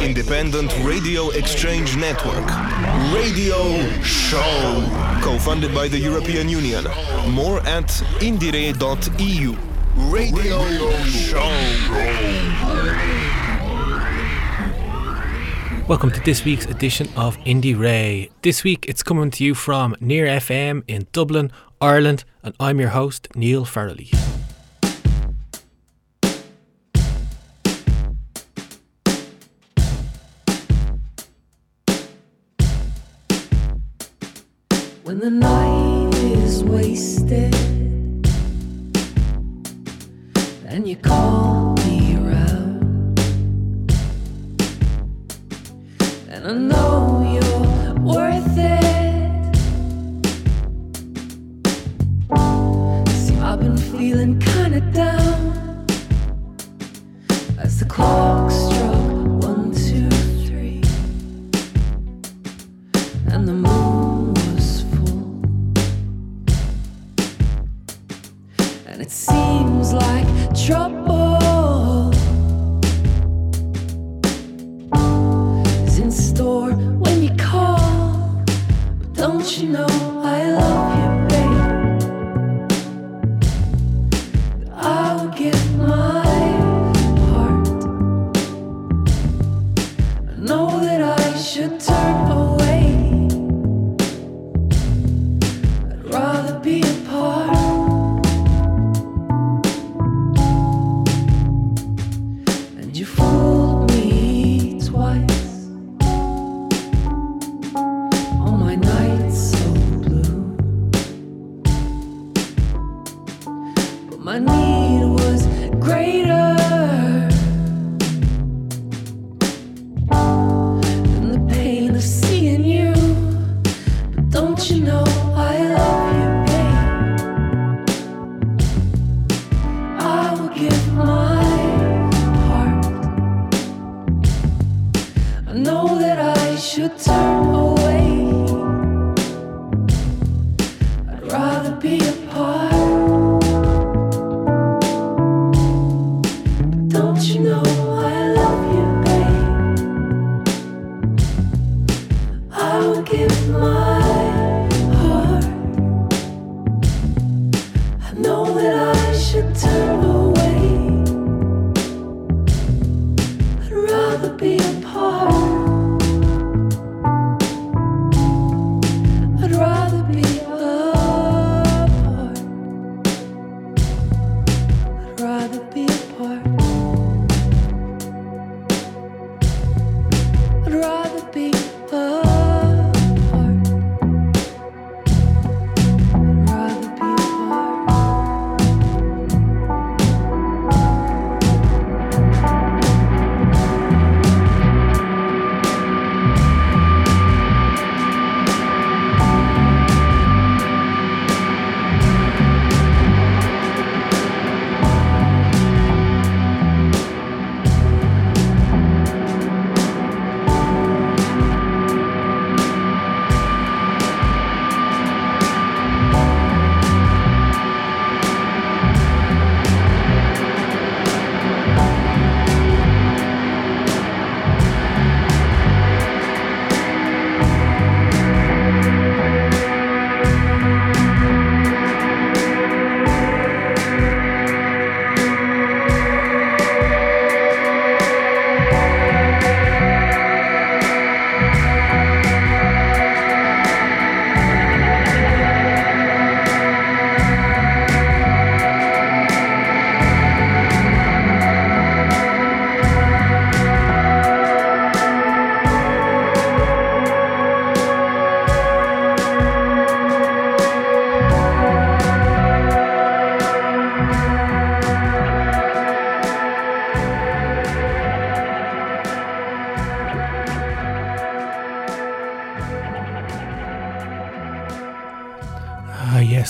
independent radio exchange network. Radio Show. Co funded by the European Union. More at indiere.eu. Radio Show. Welcome to this week's edition of Indiere. This week it's coming to you from Near FM in Dublin, Ireland, and I'm your host, Neil Farrelly. The night is wasted. And you call me around. And I know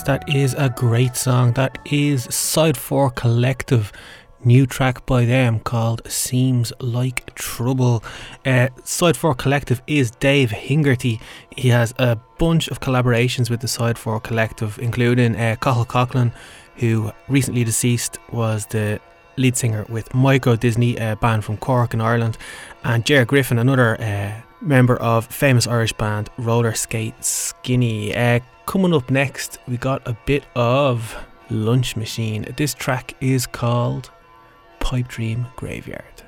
that is a great song. That is Side 4 Collective. New track by them called Seems Like Trouble. Uh, Side 4 Collective is Dave Hingerty. He has a bunch of collaborations with the Side 4 Collective, including uh, Cathal Coughlan, who recently deceased was the lead singer with Microdisney, a band from Cork in Ireland, and Ger Griffin, another uh, member of famous Irish band Rollerskate Skinny. Uh, coming up next, we got a bit of Lunch Machine. This track is called Pipe Dream Graveyard.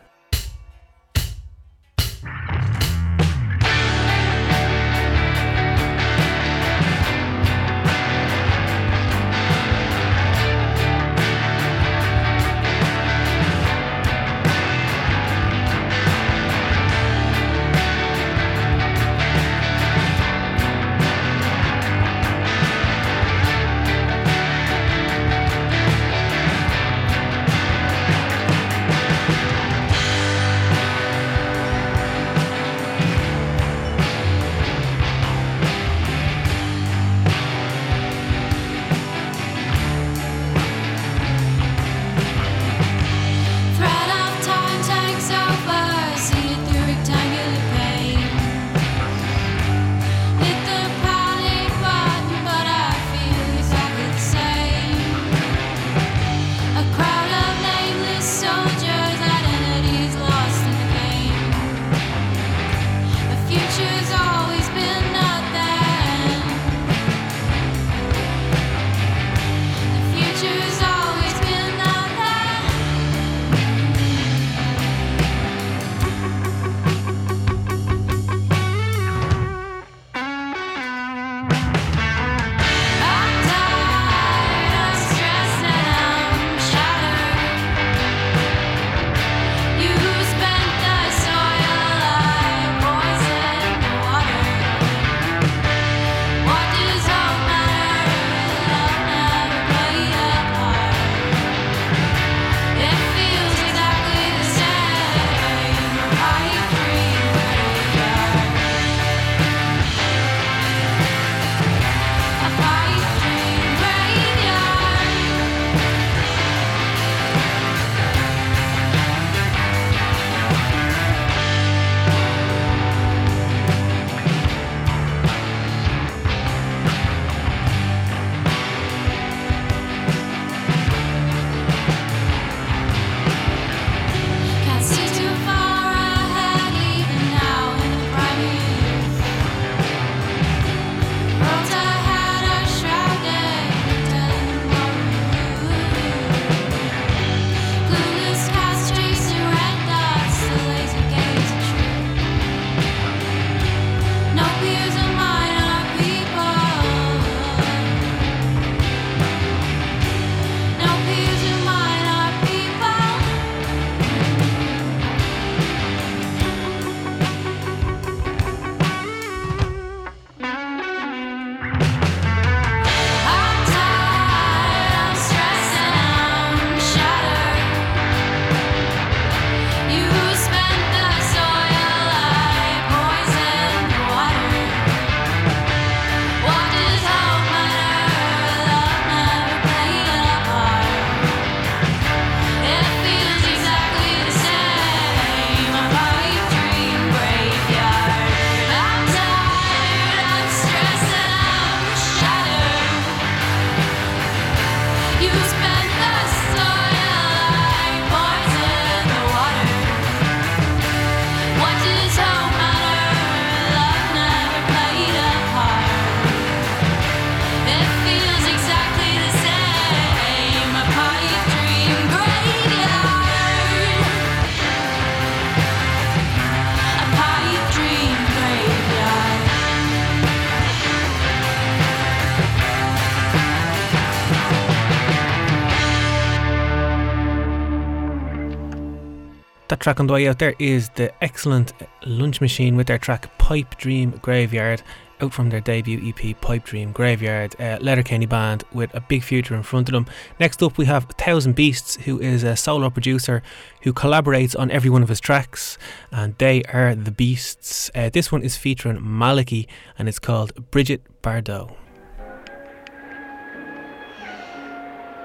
Track on the way out there is the excellent Lunch Machine with their track Pipe Dream Graveyard out from their debut EP Pipe Dream Graveyard, uh, Letterkenny band with a big future in front of them. Next up, we have Thousand Beasts, who is a solo producer who collaborates on every one of his tracks, and they are the Beasts. Uh, this one is featuring Malaki, and it's called Brigit Bardot.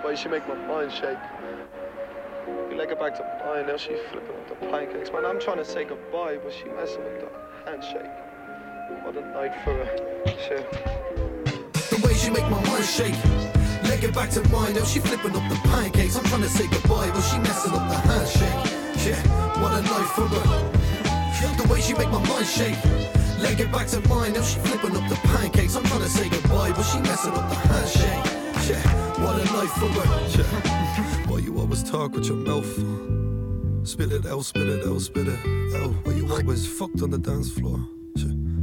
Why she make my mind shake? Her back to mine, now she flipping with the pancakes. Man, I'm trying to say goodbye, but she messing with the handshake. What a night for her. Shit. The way she make my mind shake. leg it back to mine. Now she flipping up the pancakes. I'm trying to say goodbye, but she messing up the handshake. Yeah, what a night for her. The way she make my mind shake. Leg it back to mine. Now she flipping up the pancakes. I'm trying to say goodbye, but she messing up the handshake. Yeah, what a life for her. Yeah. Why you always talk with your mouth? Spit it out, spit it out, spit it out. Why you always fucked on the dance floor?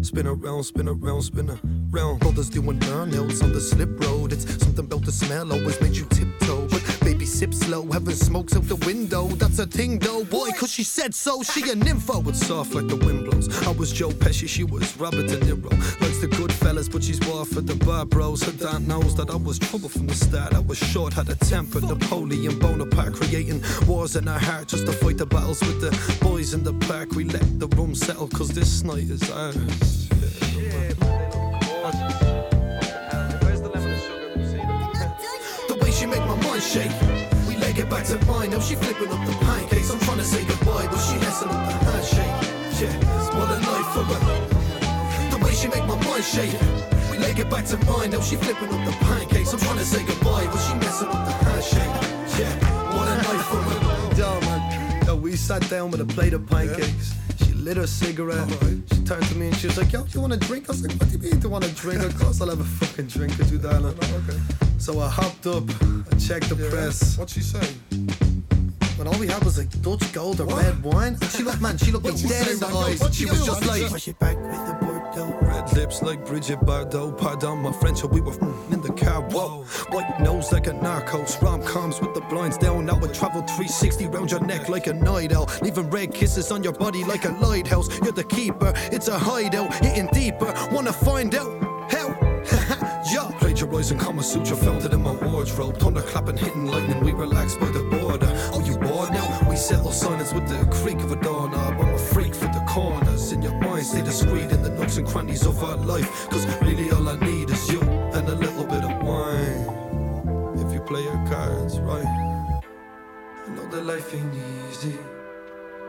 Spin around, spin around, spin around. Brothers doing burnouts on the slip road. It's something about the smell always made you tiptoe. But baby, sip slow, having smokes out the window. That's a thing though, boy, cause she said so. She a nympho. It's soft like the wind blows. I was Joe Pesci, she was Robert De Niro. Likes the Goodfellas, but she's war for the bar bros. Her dad knows that I was trouble from the start. I was short, had a temper. Napoleon Bonaparte creating wars in our heart just to fight the battles with the boys in the park. We let the room settle, cause this night is ours. She make my mind shake. We leg it back to mine. Now she flipping up the pancakes. I'm trying to say goodbye, but she messing up the handshake. Yeah, what a night for her. The way she make my mind shake. We leg it back to mine. Now she flipping up the pancakes. I'm trying to say goodbye, but she messing up the handshake. Yeah, what a night for her. Yo, man. Yo, we sat down with a plate of pancakes. She lit her cigarette. She turned to me and she was like, Yo, do you want a drink? I was like, What do you mean, do you want a drink? Of course I'll have a fucking drink or two, darling. Okay. So I hopped up, I checked the press. What'd she say? When all we had was like Dutch gold or red wine. And she looked, man, she looked me dead in the eyes. She she was just like, Push it back with the Bordeaux. Red lips like Bridget Bardot. Pardon my French, we were mm, in the car. Whoa. White nose like a narcos. Rom coms with the blinds down. Now I travel 360 round your neck like a night owl. Leaving red kisses on your body like a lighthouse. You're the keeper, it's a hideout. Hitting deeper, wanna find out how? Yo. Plagiarizing Kama Sutra, found it in my wardrobe. Thunder clapping, hitting lightning, we relaxed by the border. Oh, you bored now? We settle silence with the creak of a doorknob. I'm a freak for the corners. In your mind, stay discreet in the nooks and crannies of our life. Cause really all I need is you and a little bit of wine. If you play your cards right. I know that life ain't easy.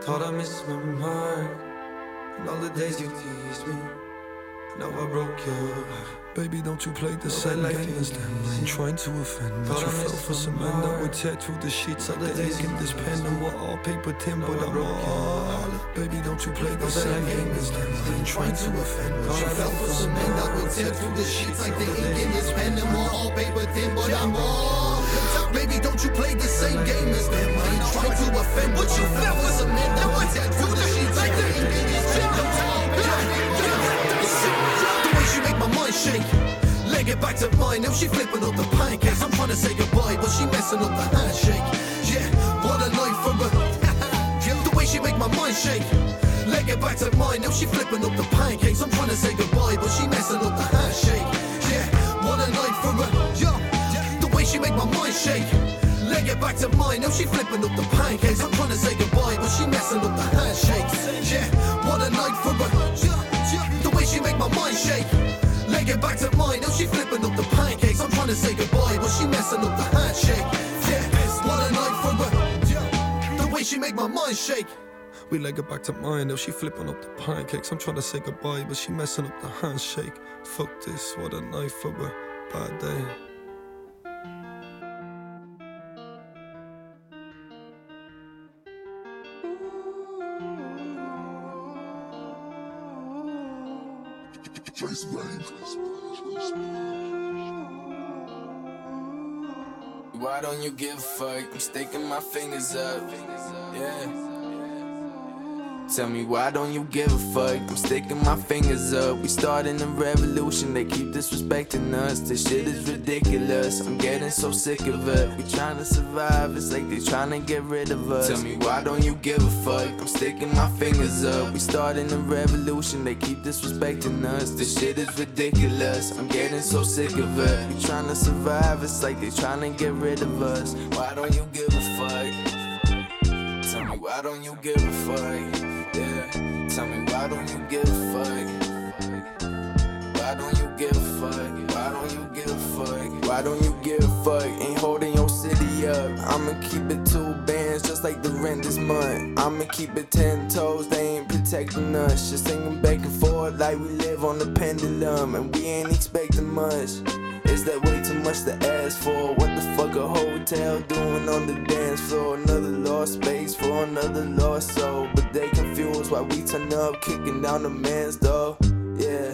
Thought I missed my mark. And all the days you teased me. Now I broke your heart. Baby, don't you play the same game as them. Ain't trying to offend, but you fell for some men that would tear through the sheets like the ink in this pen. And we're all paper tin, but I'm all. Baby, don't you play the same game as them. Ain't trying to offend, but you fell for some men that would tear through the sheets like the ink in this pen. And we're all paper tin, but I'm all. Baby, don't you play the same game as them. I ain't trying to offend, but you fell for some men that would tear through the sheets like the shake. Leg it back to mine, now she flipping up the pancakes. I'm trying to say goodbye, but she messing up the handshake. Yeah, what a night for her. The way she make my mind shake. Leg it back to mine, now she flipping up the pancakes. I'm trying to say goodbye, but she messing up the handshake. Yeah, what a night for her. Yeah, the way she make my mind shake. Leg it back to mine, now she flipping up the pancakes. I'm trying to say goodbye, but she messing up the handshake. Yeah, what a night for her. Yeah, the way she make my mind shake. It back to mine, now she flipping up the pancakes. I'm trying to say goodbye, but she messing up the handshake. Yeah, what a night for her. The way she make my mind shake. We leg it back to mine, now she flipping up the pancakes. I'm trying to say goodbye, but she messing up the handshake. Fuck this, what a night for her. Bad day. Why don't you give a fuck? I'm sticking my fingers up. Yeah. Tell me why don't you give a fuck? I'm sticking my fingers up. We starting a revolution. They keep disrespecting us. This shit is ridiculous. I'm getting so sick of it. We trying to survive. It's like they trying to get rid of us. Tell me why don't you give a fuck? I'm sticking my fingers up. We starting a revolution. They keep disrespecting us. This shit is ridiculous. I'm getting so sick of it. We trying to survive. It's like they trying to get rid of us. Why don't you give a fuck? Tell me why don't you give a fuck? Give a fuck? Why don't you give a fuck? Why don't you give a fuck? Why don't you give a fuck? Ain't holding your city up. I'ma keep it two bands just like the rent this month. I'ma keep it ten toes. They ain't protecting us. Just singing back and forth like we live on the pendulum and we ain't expecting much. Is that way too much to ask for? What the fuck a hotel doing on the dance floor? Another lost space for another lost soul. But they confused why we turn up, kicking down the man's door. Yeah.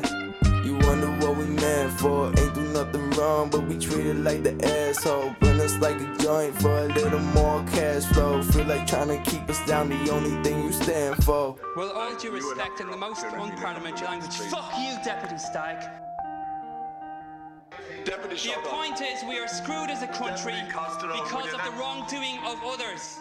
You wonder what we meant for. Ain't do nothing wrong, but we treat it like the asshole. Burn us like a joint for a little more cash flow. Feel like trying to keep us down, the only thing you stand for. Well, all due respect in the most unparliamentary language, fuck you, Deputy Stagg. Deputy The point is, we are screwed as a country because of the wrongdoing of others.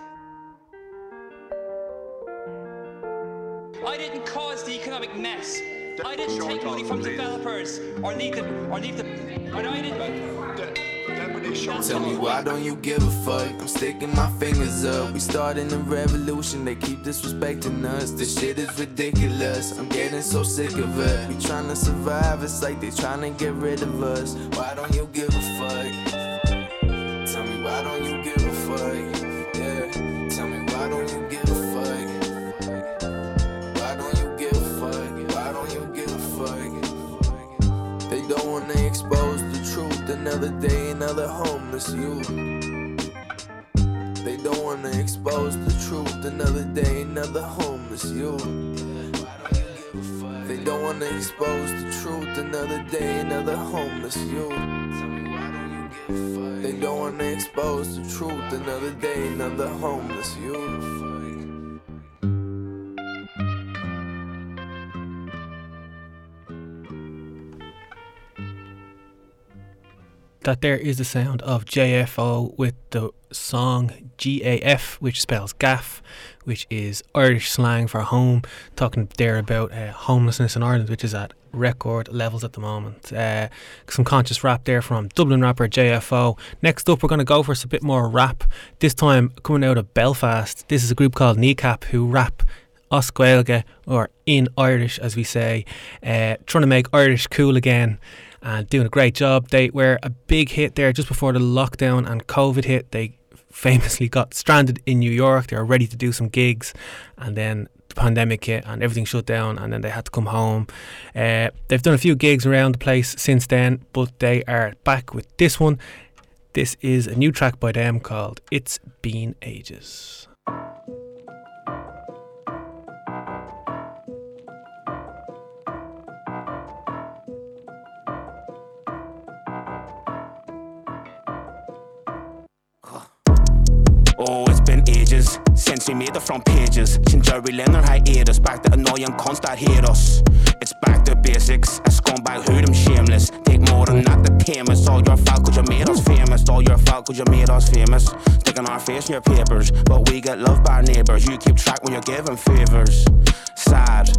I didn't cause the economic mess. I didn't take money from developers or leave them or leave them. But I didn't. Tell me why don't you give a fuck? I'm sticking my fingers up. We starting a revolution. They keep disrespecting us. This shit is ridiculous. I'm getting so sick of it. We trying to survive. It's like they trying to get rid of us. Why don't you give a fuck? Another day, another homeless youth. They don't wanna expose the truth. Another day, another homeless youth. They don't wanna expose the truth. Another day, another homeless youth. They don't wanna expose the truth. Another day, another homeless youth. That there is the sound of JFO with the song GAF, which spells gaff, which is Irish slang for home. Talking there about uh, homelessness in Ireland, which is at record levels at the moment. Uh, some conscious rap there from Dublin rapper JFO. Next up, we're going to go for a bit more rap. This time coming out of Belfast. This is a group called Kneecap who rap as Gaeilge, or in Irish as we say, uh, trying to make Irish cool again and doing a great job. They were a big hit there just before the lockdown and COVID hit. They famously got stranded in New York. They were ready to do some gigs, and then the pandemic hit and everything shut down, and then they had to come home. Uh, they've done a few gigs around the place since then, but they are back with this one. This is a new track by them called It's Been Ages. Since we made the front pages. Since Jerry Leonard hiatus, back to annoying cunts that us. It's back to basics. A scumbag who them shameless. Take more than that tame us. All your fault cause you made us famous. All your fault cause you made us famous. Sticking our face in your papers. But we get loved by our neighbours. You keep track when you're giving favours. Sad.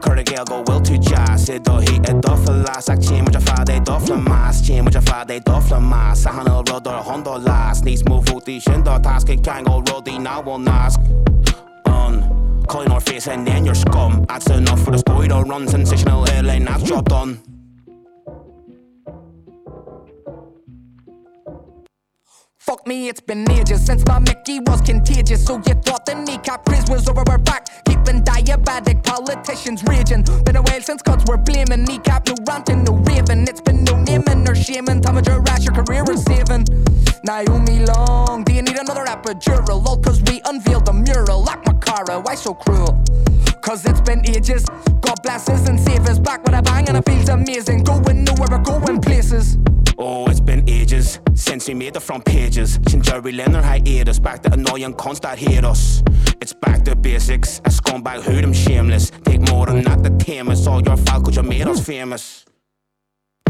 Curry Gale go will to jazz. It do heat do for last. Like chain with your father, for mass. Chain with your father, for mass. I handle road or hundo last. Needs move out the shindo task. It can't go roadie now won't ask. On. Coin our face and then you're scum. That's enough for the story to run. Sensational airline, that's job done. Fuck me, it's been ages since my Mickey was contagious. So you thought the kneecap craze was over our back. Keeping diabetic politicians raging. Been a while since cuts were blaming kneecap, no ranting, no raving. It's been no naming or shaming. Time of your rash, your career is saving. Naomi Long, do you need another epidural? All cause we unveiled the mural. Like Makara, why so cruel? Cause it's been ages. God bless us and save us back with a bang and it feels amazing. Going nowhere, we're going places. It's been ages since we made the front pages. Since Jerry Leonard hiatus, back to annoying cunts that hate us. It's back to basics. A scumbag who them shameless. Take more than not the tame us. All your fault cause you made us hmm. famous.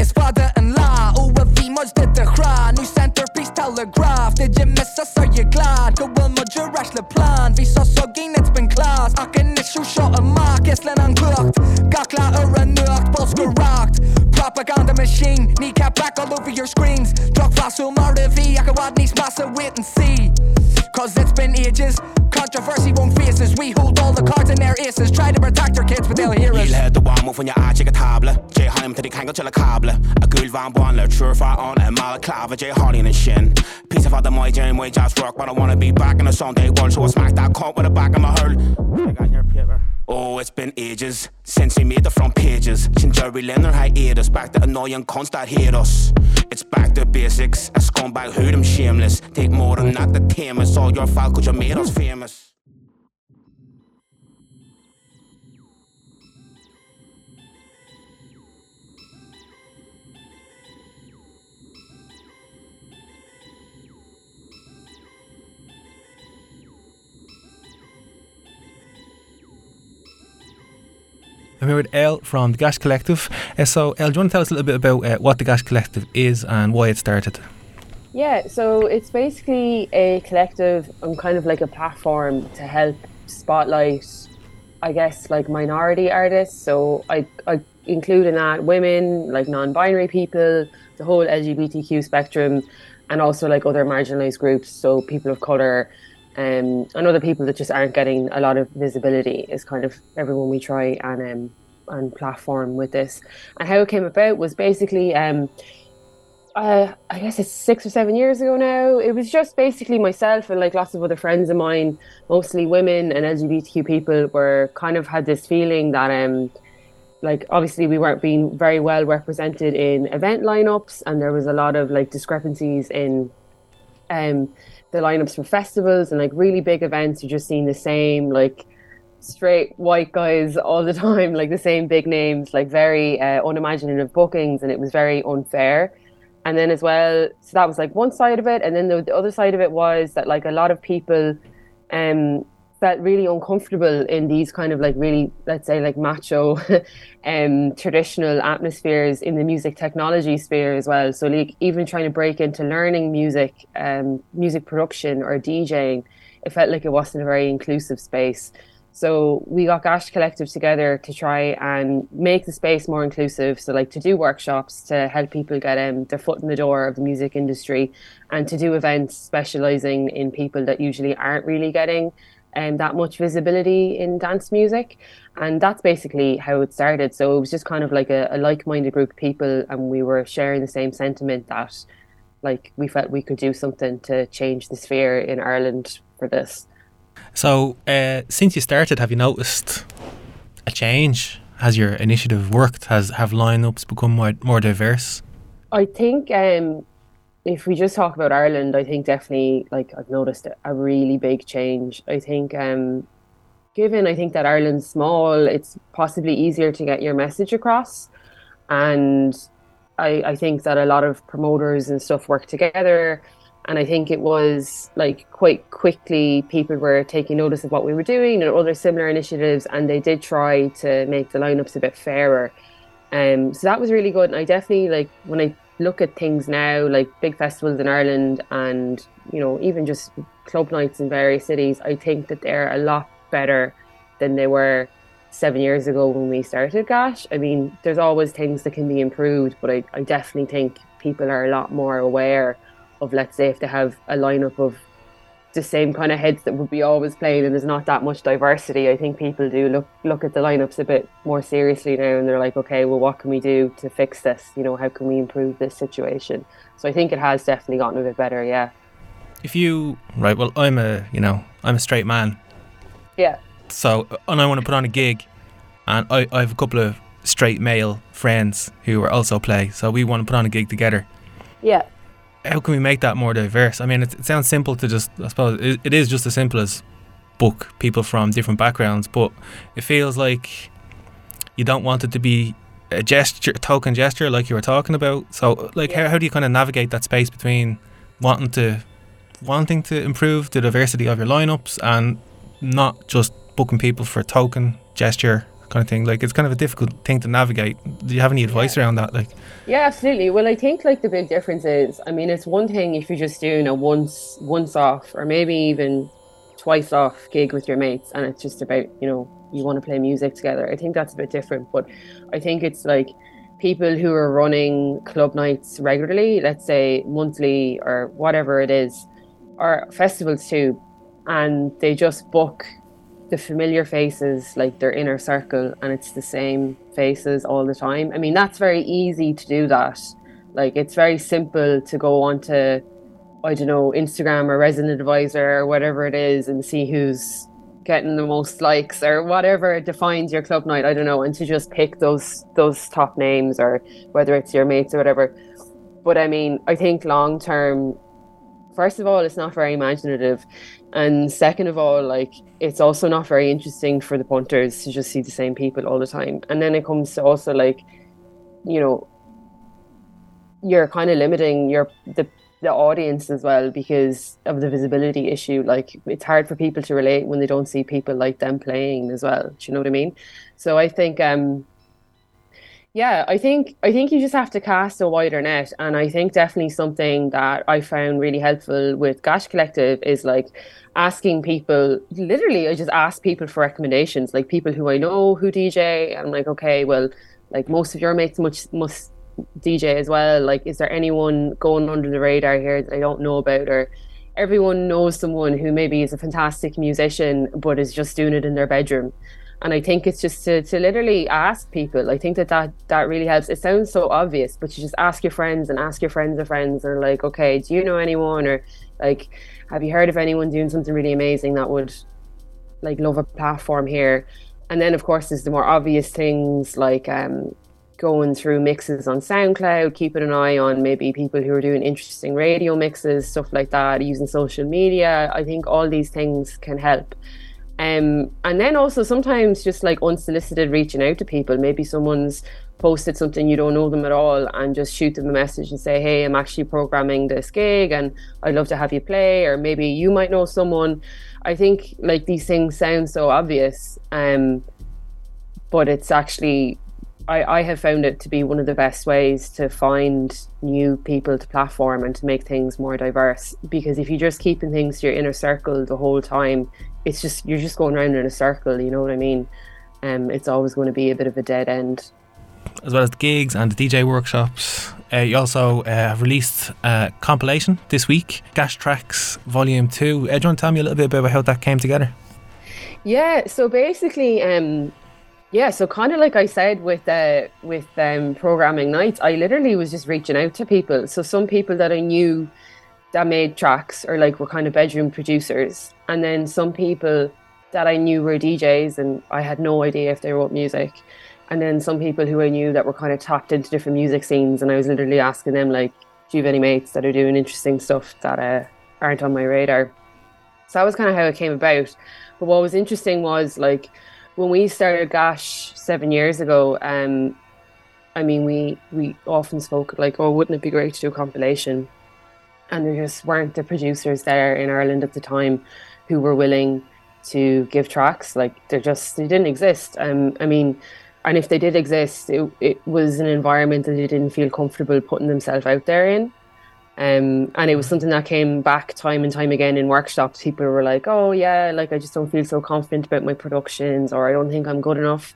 It's father-in-law, over Vimos did the cry. New centerpiece telegraph, did you miss us, are you glad? Go on med your rash plan, vi så sågin it's been class Aken issue shot a mark, Island uncooked Gakla ur en nøkt, bolsker rakt Propaganda machine, kneecap back all over your screens. Drug fossil Mardivi, I can wad needs massa wait and see. Cause it's been ages, controversy won't face us. We hold all the cards in their aces. Try to protect our kids but they'll hear us A gul van bonle True for on a mal clave J Harley and shin Piece of other my jam way just rock But I wanna be back in the Sunday world So I smack that cunt with the back of my hurl Oh, it's been ages since we made the front pages. Since Jerry Leonard had aired us back to annoying cunts that hate us. It's back to basics. A scumbag who them shameless. Take more than that to tame us. All your fault cause you made us famous. I'm here with Ell from the Gash Collective. Uh, so, Ell, do you want to tell us a little bit about uh, what the Gash Collective is and why it started? Yeah, so it's basically a collective and kind of like a platform to help spotlight, I guess, like minority artists. So I, I include in that women, like non-binary people, the whole LGBTQ spectrum, and also like other marginalized groups. So people of color, um, and other people that just aren't getting a lot of visibility is kind of everyone we try and um, and platform with this. And how it came about was basically, um, uh, I guess it's six or seven years ago now. It was just basically myself and like lots of other friends of mine, mostly women and LGBTQ people, were kind of had this feeling that um, like obviously we weren't being very well represented in event lineups, and there was a lot of like discrepancies in um the lineups for festivals and like really big events. You're just seeing the same like straight white guys all the time, like the same big names, like very uh, unimaginative bookings, and it was very unfair. And then as well, so that was like one side of it, and then the, the other side of it was that like a lot of people um felt really uncomfortable in these kind of like really let's say like macho um traditional atmospheres in the music technology sphere as well so like even trying to break into learning music um music production or djing it felt like it wasn't a very inclusive space so we got Gash Collective together to try and make the space more inclusive. So like to do workshops to help people get um, their foot in the door of the music industry and to do events specializing in people that usually aren't really getting um, that much visibility in dance music. And that's basically how it started. So it was just kind of like a, a like-minded group of people and we were sharing the same sentiment that like we felt we could do something to change the sphere in Ireland for this. So, uh, since you started, have you noticed a change? Has your initiative worked? Has have lineups become more more diverse? I think um, if we just talk about Ireland, I think definitely like I've noticed a really big change. I think um, given I think that Ireland's small, it's possibly easier to get your message across, and I, I think that a lot of promoters and stuff work together and I think it was like quite quickly people were taking notice of what we were doing and other similar initiatives, and they did try to make the lineups a bit fairer. Um, so that was really good, and I definitely like when I look at things now, like big festivals in Ireland, and you know even just club nights in various cities. I think that they're a lot better than they were seven years ago when we started Gash. I mean, there's always things that can be improved, but I, I definitely think people are a lot more aware of let's say if they have a lineup of the same kind of heads that would be always playing and there's not that much diversity. I think people do look look at the lineups a bit more seriously now and they're like okay well what can we do to fix this? You know how can we improve this situation? So i think it has definitely gotten a bit better yeah. If you right well i'm a you know i'm a straight man. Yeah. So and i want to put on a gig and i, I have a couple of straight male friends who are also play so we want to put on a gig together. Yeah how can we make that more diverse? I mean, it, it sounds simple to just, I suppose, it, it is just as simple as book people from different backgrounds, but it feels like you don't want it to be a gesture, a token gesture, like you were talking about. So, like, Yeah. how, how do you kind of navigate that space between wanting to wanting to improve the diversity of your lineups and not just booking people for token gesture kind of thing? Like, it's kind of a difficult thing to navigate. Do you have any advice around that? Like, Yeah, absolutely. Well, I think like the big difference is, I mean, it's one thing if you're just doing a once once off or maybe even twice off gig with your mates and it's just about, you know, you want to play music together. I think that's a bit different, but I think it's like people who are running club nights regularly, let's say monthly or whatever it is, or festivals too, and they just book the familiar faces, like their inner circle, and it's the same faces all the time. I mean, that's very easy to do that. Like, it's very simple to go onto, I don't know, Instagram or Resident Advisor or whatever it is and see who's getting the most likes or whatever defines your club night. I don't know, and to just pick those those top names or whether it's your mates or whatever. But I mean, I think long term, first of all, it's not very imaginative. And second of all, like it's also not very interesting for the punters to just see the same people all the time. And then it comes to also like, you know, you're kind of limiting your the the audience as well because of the visibility issue. Like it's hard for people to relate when they don't see people like them playing as well. Do you know what I mean? So I think um yeah, I think I think you just have to cast a wider net, and I think definitely something that I found really helpful with Gash Collective is like asking people. Literally, I just ask people for recommendations, like people who I know who DJ. I'm like, okay, well, like most of your mates must must DJ as well. Like, is there anyone going under the radar here that I don't know about, or everyone knows someone who maybe is a fantastic musician but is just doing it in their bedroom? And I think it's just to, to literally ask people. I think that, that that really helps. It sounds so obvious, but you just ask your friends and ask your friends of friends, and like, okay, do you know anyone, or like, have you heard of anyone doing something really amazing that would like love a platform here? And then, of course, there's the more obvious things like um, going through mixes on SoundCloud, keeping an eye on maybe people who are doing interesting radio mixes, stuff like that, using social media. I think all these things can help. Um, and then also sometimes just like unsolicited reaching out to people. Maybe someone's posted something you don't know them at all and just shoot them a message and say, Hey, I'm actually programming this gig and I'd love to have you play. Or maybe you might know someone. I think like these things sound so obvious. Um, but it's actually I, I have found it to be one of the best ways to find new people to platform and to make things more diverse. Because if you're just keeping things to your inner circle the whole time, it's just you're just going around in a circle. You know what I mean? Um, it's always going to be a bit of a dead end. As well as the gigs and the DJ workshops, uh, you also uh, have released a compilation this week, Gash Trax Volume Two. Uh, do you want to tell me a little bit about how that came together? Yeah, so basically, um, yeah, so kind of like I said with uh, with um, programming nights, I literally was just reaching out to people. So some people that I knew that made tracks or like were kind of bedroom producers, and then some people that I knew were DJs and I had no idea if they wrote music, and then some people who I knew that were kind of tapped into different music scenes, and I was literally asking them like, "Do you have any mates that are doing interesting stuff that uh, aren't on my radar?" So that was kind of how it came about. But what was interesting was like when we started Gash seven years ago, um, I mean, we we often spoke like, oh, wouldn't it be great to do a compilation? And there just weren't the producers there in Ireland at the time who were willing to give tracks. Like, they're just they didn't exist. Um, I mean, and if they did exist, it it was an environment that they didn't feel comfortable putting themselves out there in. Um, and it was something that came back time and time again in workshops. People were like, "Oh yeah, like I just don't feel so confident about my productions, or I don't think I'm good enough."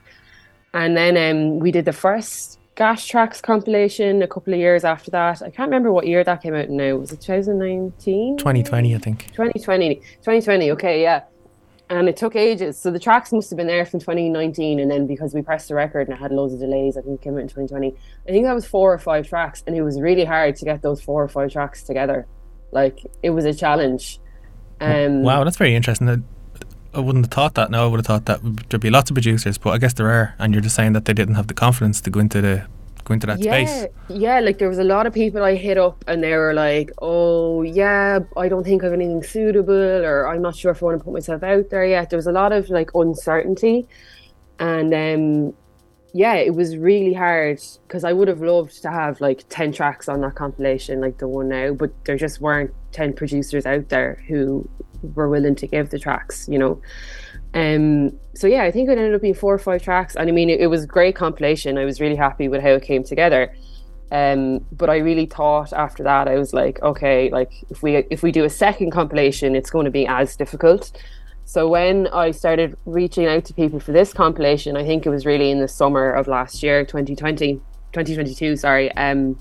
And then um, we did the first Gash Trax compilation a couple of years after that. I can't remember what year that came out now. Was it 2019? 2020, I think. 2020. 2020. Okay, yeah and it took ages. So the tracks must have been there from 2019, and then because we pressed the record and it had loads of delays, I think it came out in 2020. I think that was four or five tracks, and it was really hard to get those four or five tracks together. Like it was a challenge. Um, wow, that's very interesting. I wouldn't have thought that. No, I would have thought that there'd be lots of producers, but I guess there are, and you're just saying that they didn't have the confidence to go into the go into that yeah, space. Yeah, like there was a lot of people I hit up and they were like, Oh yeah, I don't think I have anything suitable or I'm not sure if I want to put myself out there yet. There was a lot of like uncertainty. And um yeah, it was really hard because I would have loved to have like 10 tracks on that compilation, like the one now, but there just weren't 10 producers out there who were willing to give the tracks, you know. Um, so yeah, I think it ended up being four or five tracks, and I mean, it, it was great compilation. I was really happy with how it came together. Um, but I really thought after that, I was like, okay, like if we if we do a second compilation, it's going to be as difficult. So when I started reaching out to people for this compilation, I think it was really in the summer of last year, 2020, 2022, sorry. Um,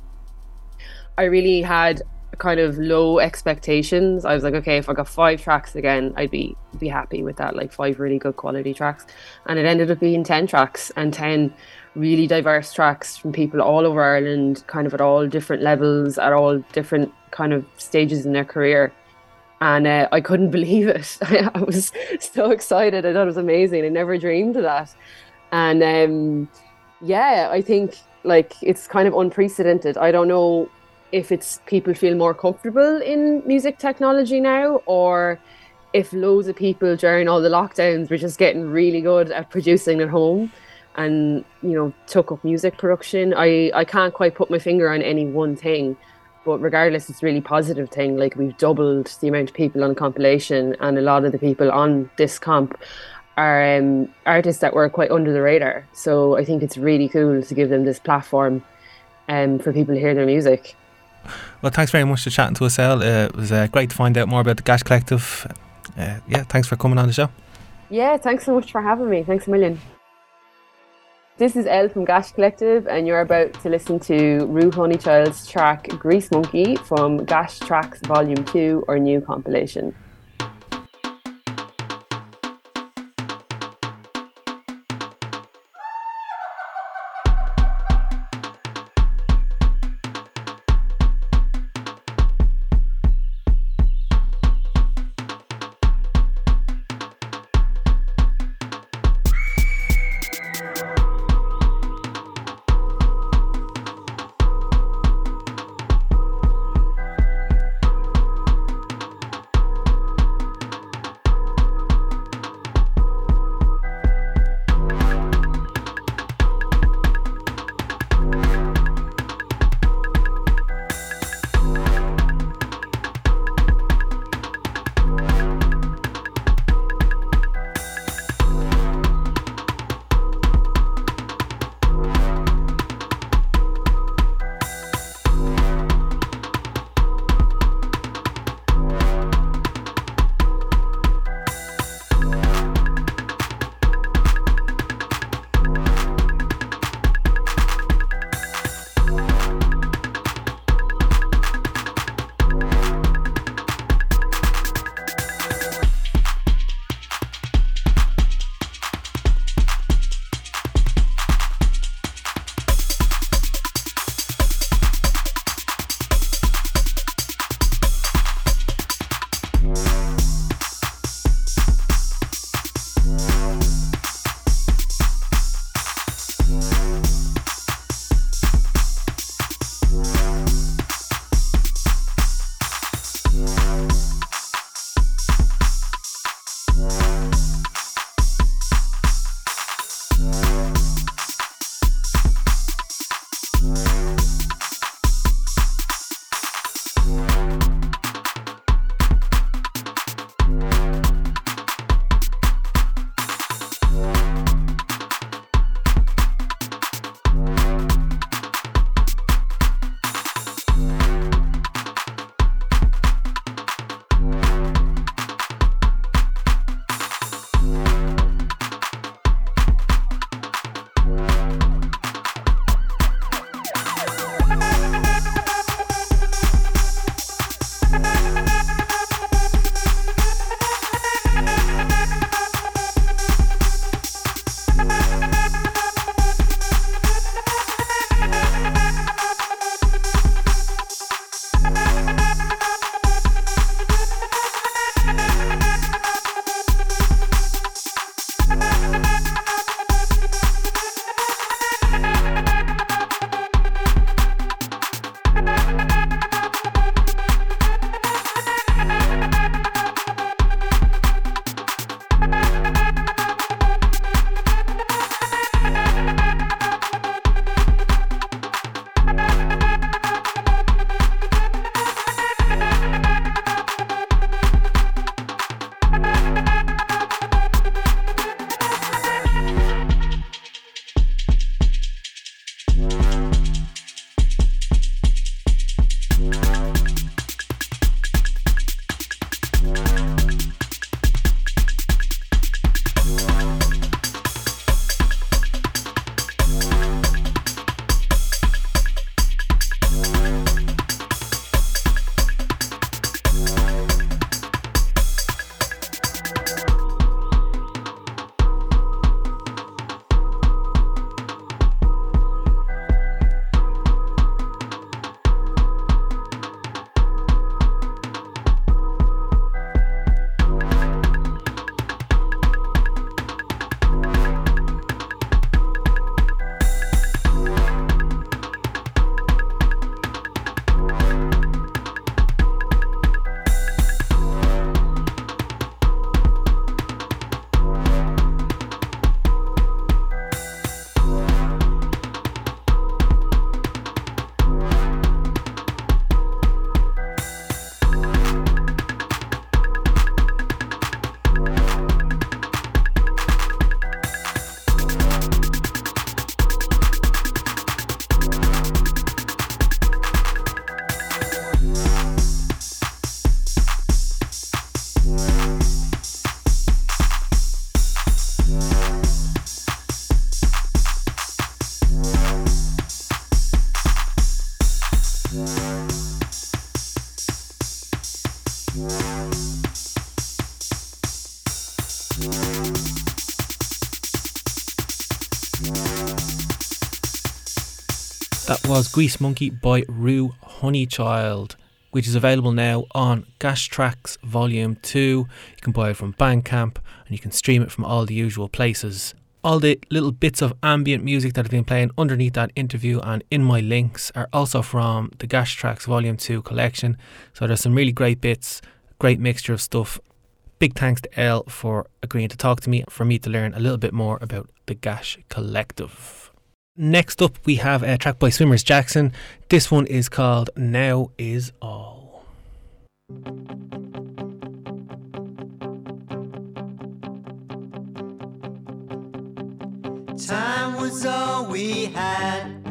I really had kind of low expectations. I was like, okay, if I got five tracks again, I'd be be happy with that, like five really good quality tracks. And it ended up being ten tracks and ten really diverse tracks from people all over Ireland, kind of at all different levels, at all different kind of stages in their career. And uh, I couldn't believe it. I was so excited. I thought it was amazing. I never dreamed of that. And um, yeah, I think like it's kind of unprecedented. I don't know if it's people feel more comfortable in music technology now or if loads of people during all the lockdowns were just getting really good at producing at home and you know took up music production. I i can't quite put my finger on any one thing but regardless it's a really positive thing. Like we've doubled the amount of people on compilation and a lot of the people on this comp are um, artists that were quite under the radar. So i think it's really cool to give them this platform um, for people to hear their music well thanks very much for chatting to us Ell. Uh, it was uh, great to find out more about the gash collective uh, yeah thanks for coming on the show yeah thanks so much for having me thanks a million this is Ell from Gash Collective, and you're about to listen to Roo Honeychild's track Grease Monkey from Gash Trax Volume 2 or new compilation. Was Grease Monkey by Roo Honeychild, which is available now on Gash Trax Volume 2. You can buy it from Bandcamp and you can stream it from all the usual places. All the little bits of ambient music that have been playing underneath that interview and in my links are also from the Gash Trax Volume 2 collection. So there's some really great bits, great mixture of stuff. Big thanks to Ell for agreeing to talk to me, for me to learn a little bit more about the Gash Collective. Next up, we have a track by Swimmers Jackson. This one is called Now Is All. Time was all we had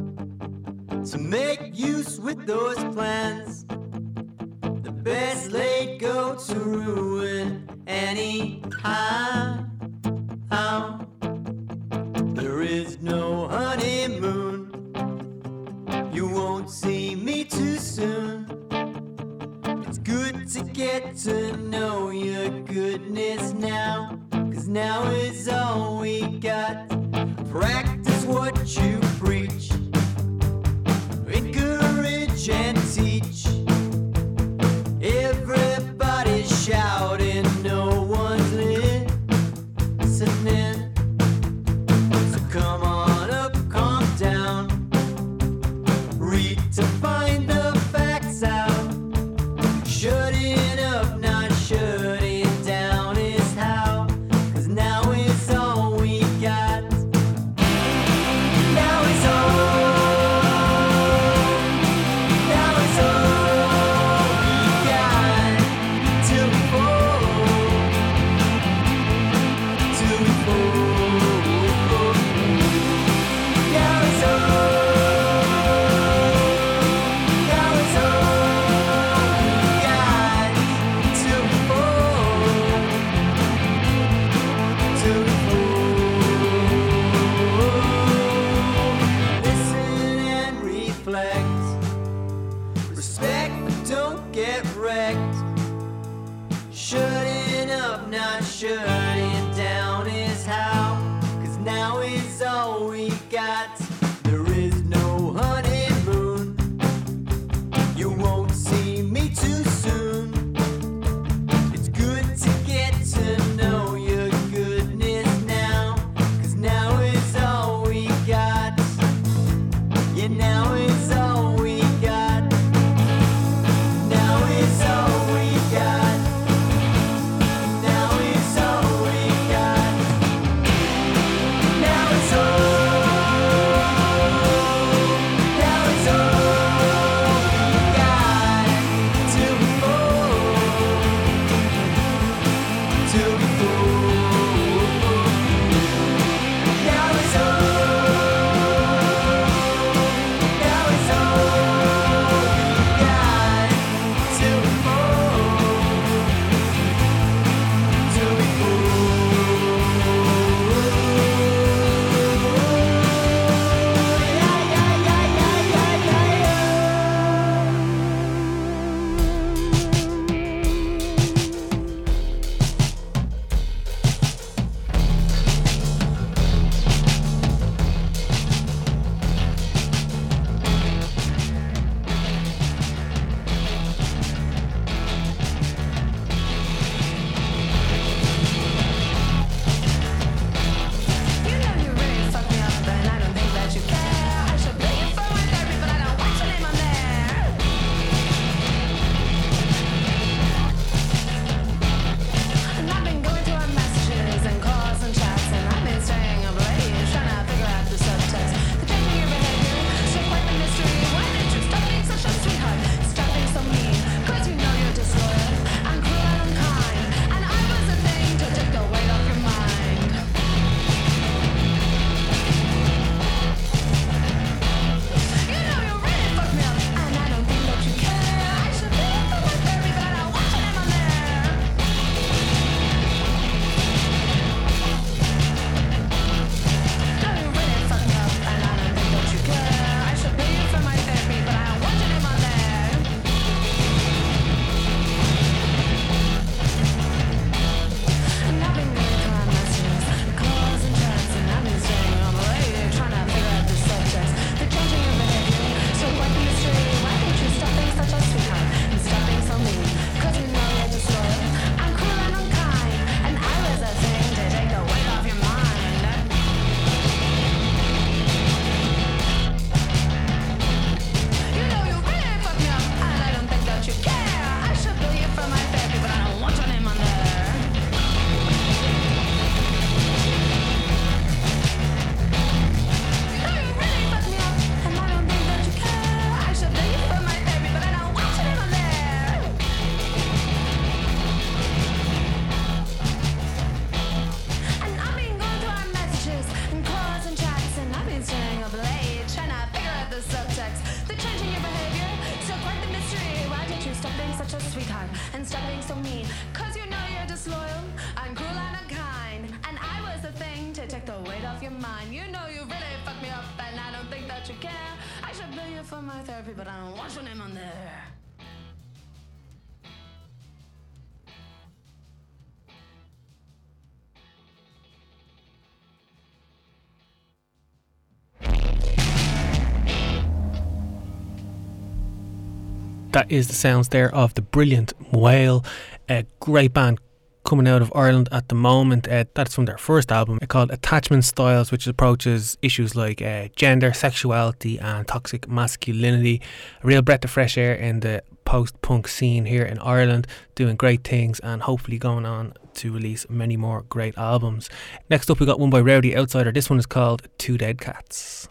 to make use with those plans. The best laid go to ruin any how. Is no honeymoon. You won't see me too soon. It's good to get to know your goodness now. Cause now is all we got. Practice what you preach. Encourage and Is the sounds there of the brilliant Mhaol, a great band coming out of Ireland at the moment. Uh, that's from their first album called Attachment Styles, which approaches issues like uh, gender, sexuality, and toxic masculinity. A real breath of fresh air in the post punk scene here in Ireland, doing great things and hopefully going on to release many more great albums. Next up, we got one by Rowdy Outsider. This one is called Two Dead Cats.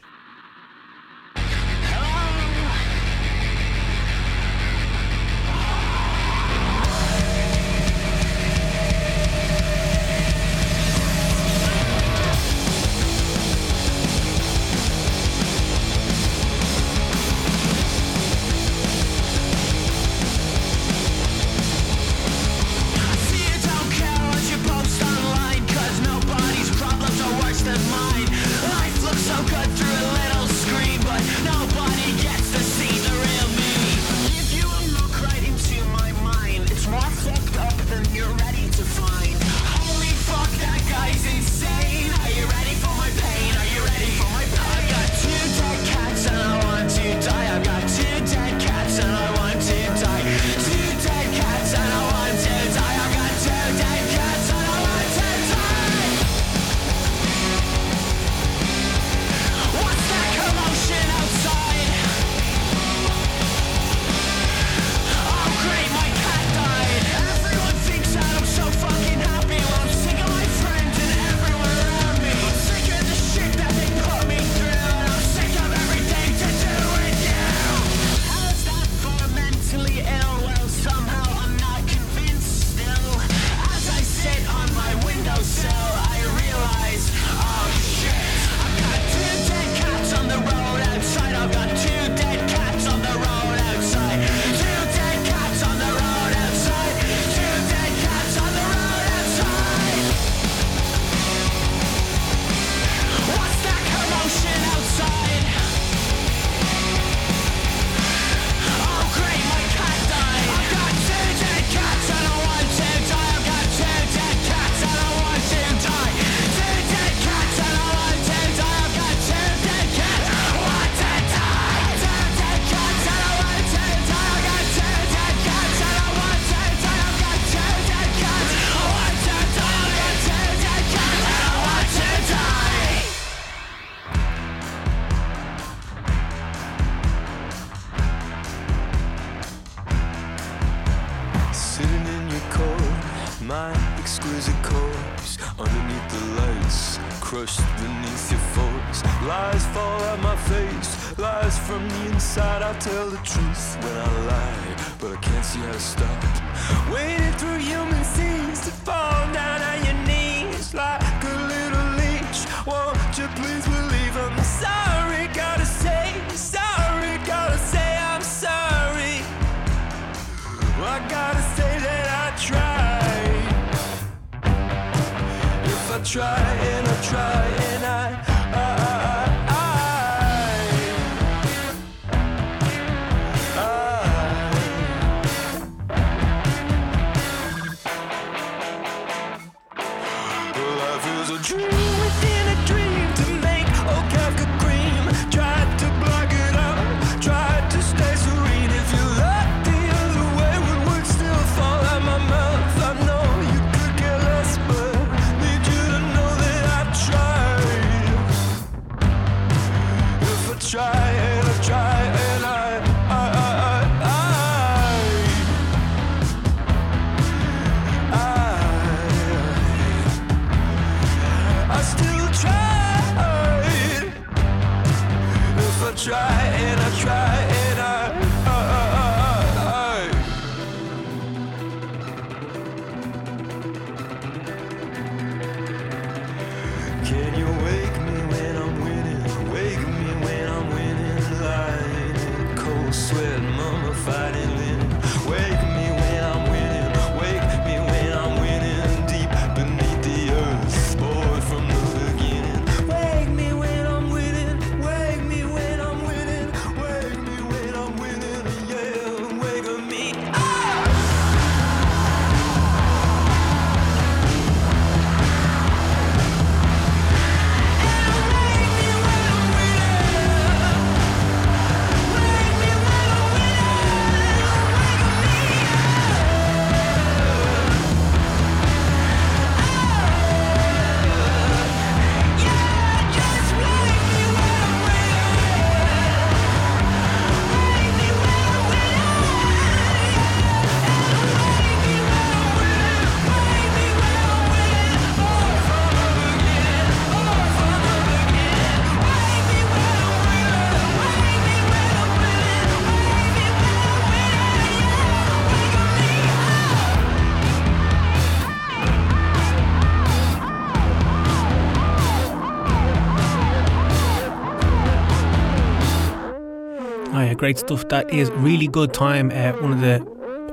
Great stuff. That is really good time. Uh, one of the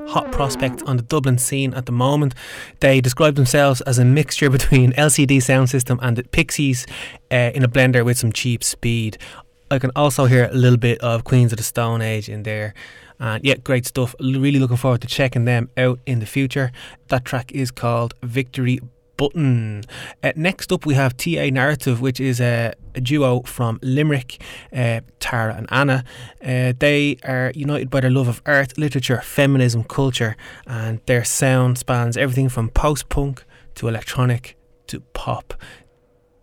hot prospects on the Dublin scene at the moment. They describe themselves as a mixture between LCD sound system and the Pixies uh, in a blender with some cheap speed. I can also hear a little bit of Queens of the Stone Age in there. And yeah, great stuff. Really looking forward to checking them out in the future. That track is called Victory Button. Uh, next up, we have TA Narrative, which is a, a duo from Limerick, uh, Tara and Anna. Uh, they are united by their love of art, literature, feminism, culture, and their sound spans everything from post punk to electronic to pop.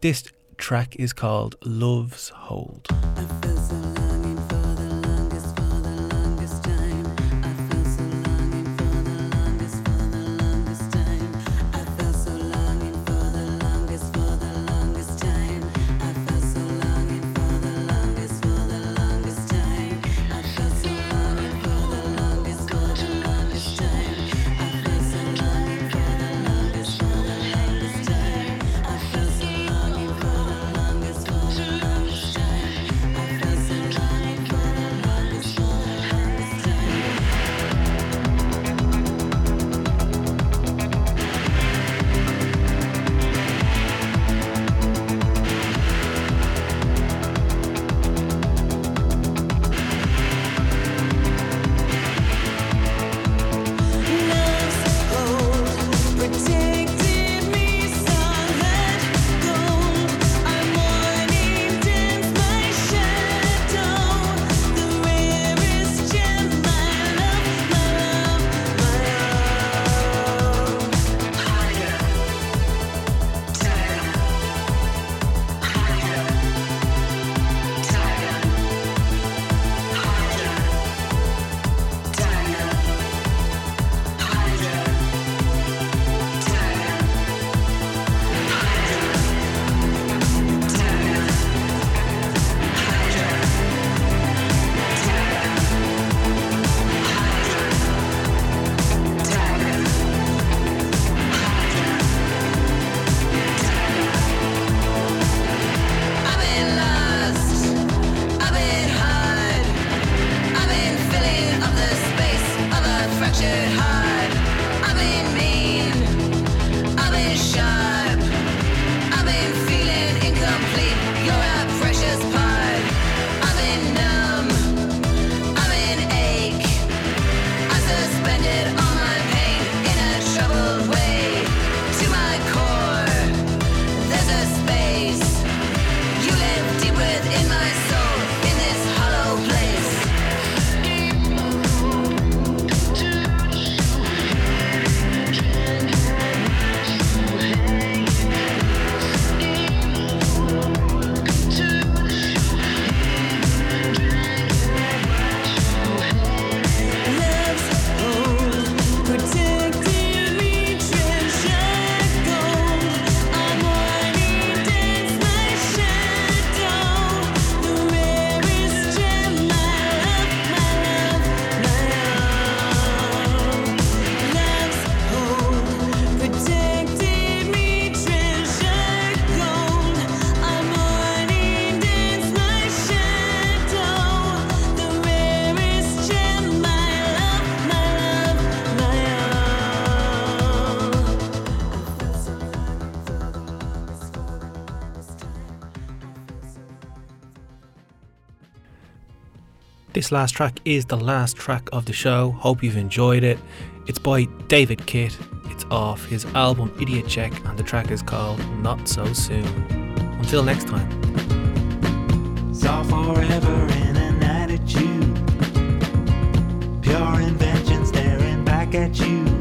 This track is called Love's Hold. This last track is the last track of the show. Hope you've enjoyed it. It's by David Kitt. It's off his album Idiot Check, and the track is called Not So Soon. Until next time. Saw forever in an attitude. Pure invention staring back at you.